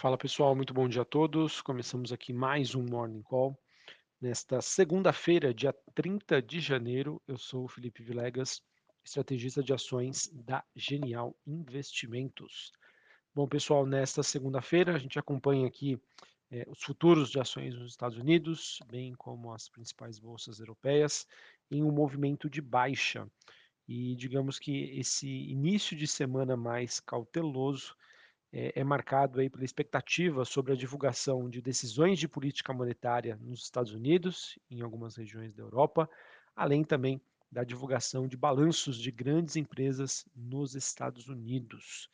Fala pessoal, muito bom dia a todos. Começamos aqui mais um Morning Call. Nesta segunda-feira, dia 30 de janeiro, eu sou o Felipe Vilegas, estrategista de ações da Genial Investimentos. Bom, pessoal, nesta segunda-feira a gente acompanha aqui eh, os futuros de ações nos Estados Unidos, bem como as principais bolsas europeias, em um movimento de baixa. E digamos que esse início de semana mais cauteloso é, é marcado aí pela expectativa sobre a divulgação de decisões de política monetária nos Estados Unidos, em algumas regiões da Europa, além também da divulgação de balanços de grandes empresas nos Estados Unidos.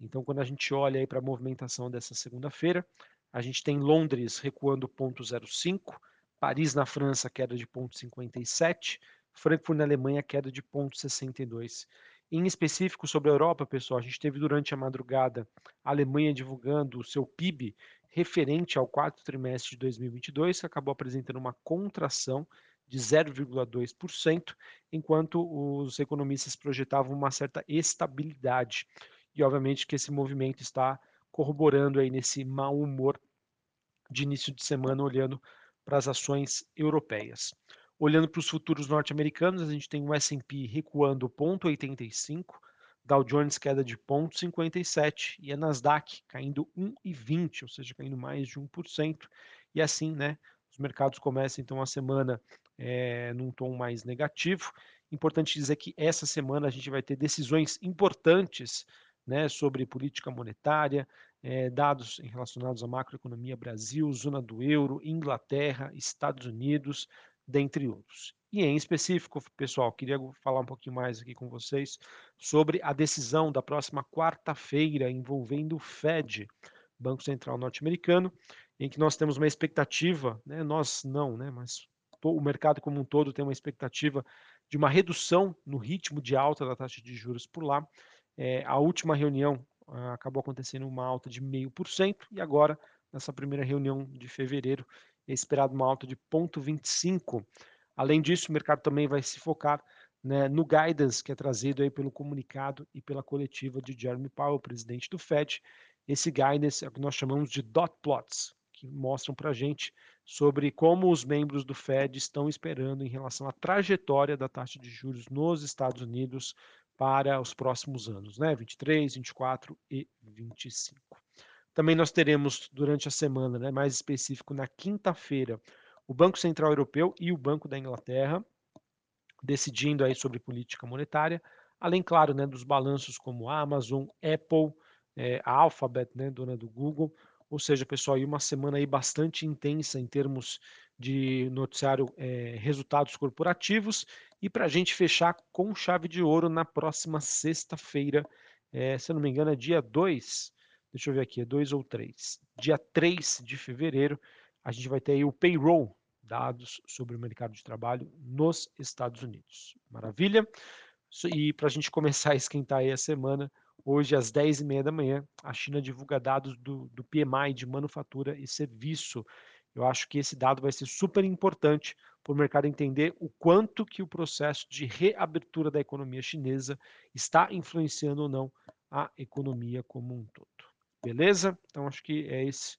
Então, quando a gente olha para a movimentação dessa segunda-feira, a gente tem Londres recuando 0,05, Paris na França queda de 0,57, Frankfurt na Alemanha queda de 0,62. Em específico sobre a Europa, pessoal, a gente teve durante a madrugada a Alemanha divulgando o seu PIB referente ao quarto trimestre de 2022, que acabou apresentando uma contração de 0,2%, enquanto os economistas projetavam uma certa estabilidade. E obviamente que esse movimento está corroborando aí nesse mau humor de início de semana olhando para as ações europeias. Olhando para os futuros norte-americanos, a gente tem o S&P recuando 0,85, Dow Jones queda de 0,57 e a Nasdaq caindo 1,20, ou seja, caindo mais de 1%. E assim, né, os mercados começam então a semana é, num tom mais negativo. Importante dizer que essa semana a gente vai ter decisões importantes né, sobre política monetária, é, dados relacionados à macroeconomia Brasil, zona do euro, Inglaterra, Estados Unidos, dentre outros. E em específico, pessoal, queria falar um pouquinho mais aqui com vocês sobre a decisão da próxima quarta-feira envolvendo o Fed, Banco Central Norte-Americano, em que nós temos uma expectativa, né, nós não, né, mas o mercado como um todo tem uma expectativa de uma redução no ritmo de alta da taxa de juros por lá. É, a última reunião ah, acabou acontecendo uma alta de 0,5% e agora, nessa primeira reunião de fevereiro, é esperado uma alta de 0,25. Além disso, o mercado também vai se focar né, no guidance que é trazido aí pelo comunicado e pela coletiva de Jeremy Powell, presidente do Fed. Esse guidance é o que nós chamamos de dot plots, que mostram para a gente sobre como os membros do Fed estão esperando em relação à trajetória da taxa de juros nos Estados Unidos para os próximos anos, né? 23, 24 e 25. Também nós teremos durante a semana, né, mais específico na quinta-feira, o Banco Central Europeu e o Banco da Inglaterra decidindo aí sobre política monetária, além, claro, né, dos balanços como Amazon, Apple, é, a Alphabet, né, dona do Google, ou seja, pessoal, aí uma semana aí bastante intensa em termos de noticiário, é, resultados corporativos, e para a gente fechar com chave de ouro na próxima sexta-feira, é, se eu não me engano é dia 2, Deixa eu ver aqui, é 2 ou 3. Dia 3 de fevereiro, a gente vai ter aí o payroll, dados sobre o mercado de trabalho nos Estados Unidos. Maravilha? E para a gente começar a esquentar aí a semana, hoje às 10h30 da manhã, a China divulga dados do, do PMI de manufatura e serviço. Eu acho que esse dado vai ser super importante para o mercado entender o quanto que o processo de reabertura da economia chinesa está influenciando ou não a economia como um todo. Beleza? Então, acho que é esse,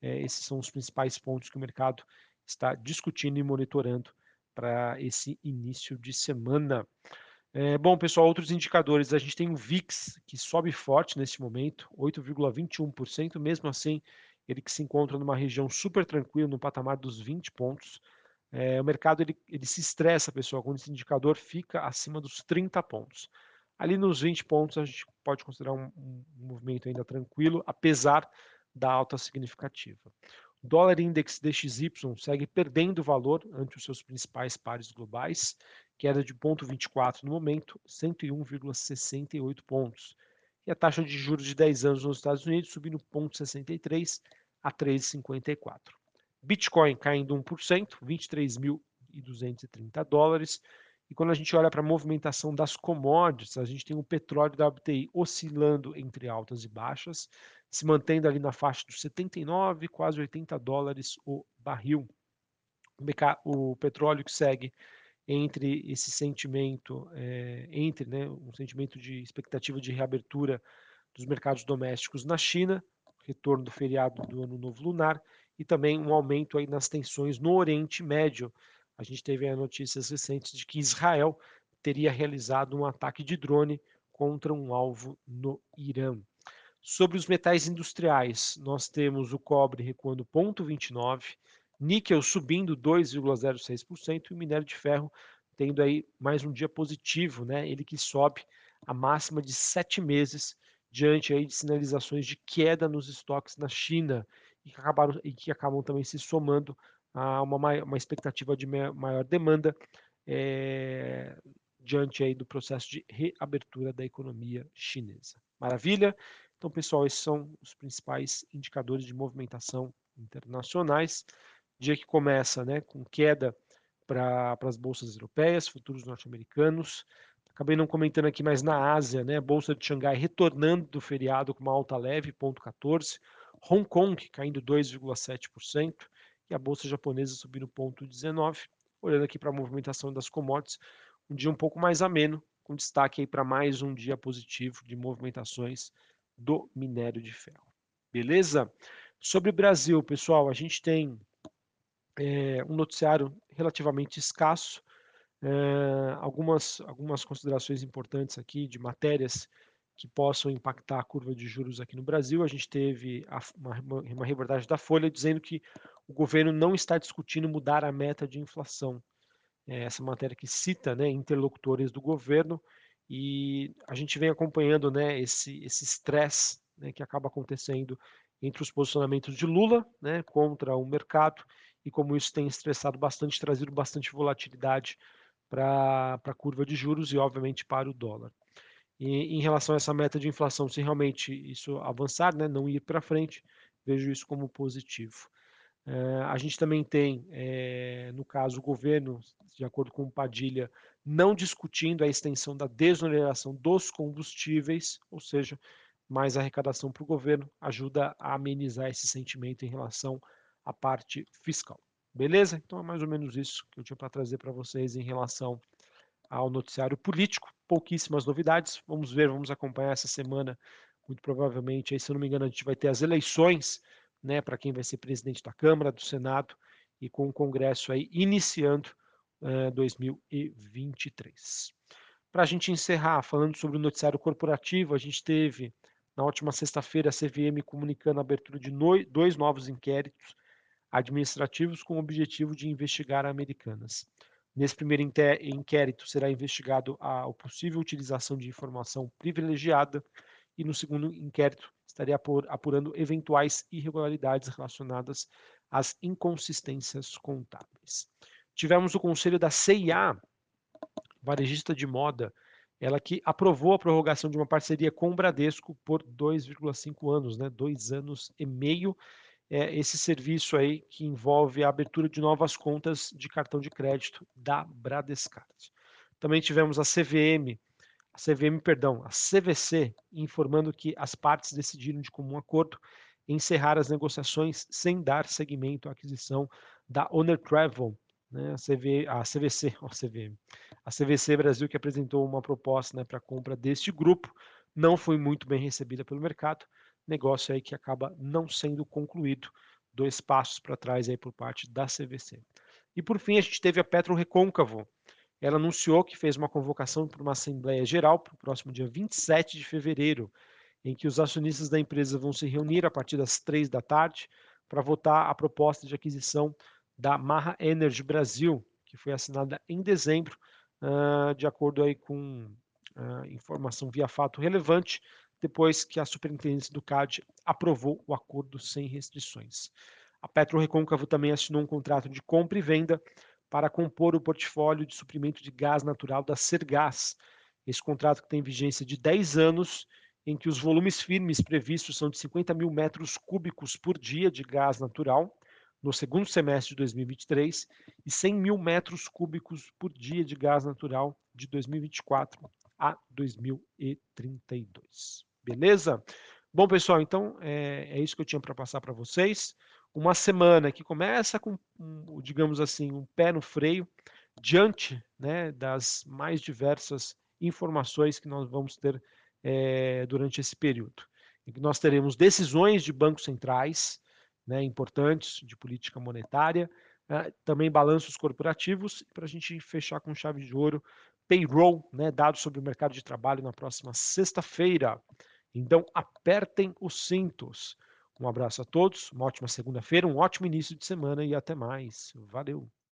é, esses são os principais pontos que o mercado está discutindo e monitorando para esse início de semana. É, bom, pessoal, outros indicadores. A gente tem o VIX, que sobe forte nesse momento, 8,21%. Mesmo assim, ele que se encontra numa região super tranquila, no patamar dos 20 pontos. É, o mercado ele, ele se estressa, pessoal, quando esse indicador fica acima dos 30 pontos. Ali nos 20 pontos a gente pode considerar um, um movimento ainda tranquilo, apesar da alta significativa. O dólar index DXY segue perdendo valor ante os seus principais pares globais, queda de 0,24 no momento, 101,68 pontos. E a taxa de juros de 10 anos nos Estados Unidos subindo 0,63 a 3,54. Bitcoin caindo 1%, 23.230 dólares. E quando a gente olha para a movimentação das commodities, a gente tem o petróleo da WTI oscilando entre altas e baixas, se mantendo ali na faixa dos 79, quase 80 dólares o barril. O petróleo que segue entre esse sentimento, é, entre né, um sentimento de expectativa de reabertura dos mercados domésticos na China, retorno do feriado do Ano Novo Lunar e também um aumento aí nas tensões no Oriente Médio. A gente teve notícias recentes de que Israel teria realizado um ataque de drone contra um alvo no Irã. Sobre os metais industriais, nós temos o cobre recuando 0,29, níquel subindo 2,06% e o minério de ferro tendo aí mais um dia positivo, né? Ele que sobe a máxima de sete meses diante aí de sinalizações de queda nos estoques na China e que, acabaram, e que acabam também se somando a uma, uma expectativa de maior demanda é, diante aí do processo de reabertura da economia chinesa. Maravilha? Então, pessoal, esses são os principais indicadores de movimentação internacionais. Dia que começa né, com queda para as bolsas europeias, futuros norte-americanos. Acabei não comentando aqui, mas na Ásia, né, bolsa de Xangai retornando do feriado com uma alta leve, 0,14. Hong Kong caindo 2,7% e a bolsa japonesa subindo 0,19. Olhando aqui para a movimentação das commodities, um dia um pouco mais ameno, com destaque aí para mais um dia positivo de movimentações do minério de ferro. Beleza? Sobre o Brasil, pessoal, a gente tem é, um noticiário relativamente escasso, é, algumas, algumas considerações importantes aqui de matérias que possam impactar a curva de juros aqui no Brasil. A gente teve a, uma, uma reportagem da Folha dizendo que o governo não está discutindo mudar a meta de inflação. É essa matéria que cita né, interlocutores do governo e a gente vem acompanhando né, esse estresse né, que acaba acontecendo entre os posicionamentos de Lula né, contra o mercado e como isso tem estressado bastante, trazido bastante volatilidade para a curva de juros e, obviamente, para o dólar. E, em relação a essa meta de inflação, se realmente isso avançar, né, não ir para frente, vejo isso como positivo. Uh, a gente também tem, é, no caso, o governo, de acordo com o Padilha, não discutindo a extensão da desoneração dos combustíveis, ou seja, mais arrecadação para o governo ajuda a amenizar esse sentimento em relação à parte fiscal. Beleza? Então é mais ou menos isso que eu tinha para trazer para vocês em relação ao noticiário político. Pouquíssimas novidades. Vamos ver, vamos acompanhar essa semana. Muito provavelmente, aí, se eu não me engano, a gente vai ter as eleições né, para quem vai ser presidente da Câmara, do Senado e com o Congresso aí iniciando uh, eh, 2023. Para a gente encerrar, falando sobre o noticiário corporativo, a gente teve na última sexta-feira a CVM comunicando a abertura de no, dois novos inquéritos administrativos com o objetivo de investigar a Americanas. Nesse primeiro inquérito será investigado a, possível utilização de informação privilegiada e no segundo inquérito estaria apurando eventuais irregularidades relacionadas às inconsistências contábeis. Tivemos o conselho da CIA, varejista de moda, ela que aprovou a prorrogação de uma parceria com o Bradesco por 2,5 anos, né? dois anos e meio. É esse serviço aí que envolve a abertura de novas contas de cartão de crédito da Bradescard. Também tivemos a CVM, a CVM, perdão, a CVC, informando que as partes decidiram de comum acordo encerrar as negociações sem dar seguimento à aquisição da Honor Travel, né, a, CV, a CVC, a CVM, a CVC Brasil que apresentou uma proposta né, para compra deste grupo, não foi muito bem recebida pelo mercado, negócio aí que acaba não sendo concluído, dois passos para trás aí por parte da CVC. E por fim a gente teve a Petro Recôncavo, ela anunciou que fez uma convocação para uma Assembleia Geral para o próximo dia 27 de fevereiro, em que os acionistas da empresa vão se reunir a partir das três da tarde para votar a proposta de aquisição da Marra Energy Brasil, que foi assinada em dezembro, uh, de acordo aí com uh, informação via fato relevante, depois que a superintendência do CAD aprovou o acordo sem restrições. A Petro Recôncavo também assinou um contrato de compra e venda para compor o portfólio de suprimento de gás natural da Sergás. Esse contrato que tem vigência de 10 anos, em que os volumes firmes previstos são de 50 mil metros cúbicos por dia de gás natural no segundo semestre de 2023 e 100 mil metros cúbicos por dia de gás natural de 2024 a 2032. Beleza? Bom, pessoal, então é, é isso que eu tinha para passar para vocês uma semana que começa com, digamos assim, um pé no freio, diante né, das mais diversas informações que nós vamos ter é, durante esse período. que nós teremos decisões de bancos centrais né, importantes de política monetária, né, também balanços corporativos, para a gente fechar com chave de ouro, payroll, né, dados sobre o mercado de trabalho na próxima sexta-feira. Então, apertem os cintos. Um abraço a todos, uma ótima segunda-feira, um ótimo início de semana e até mais. Valeu!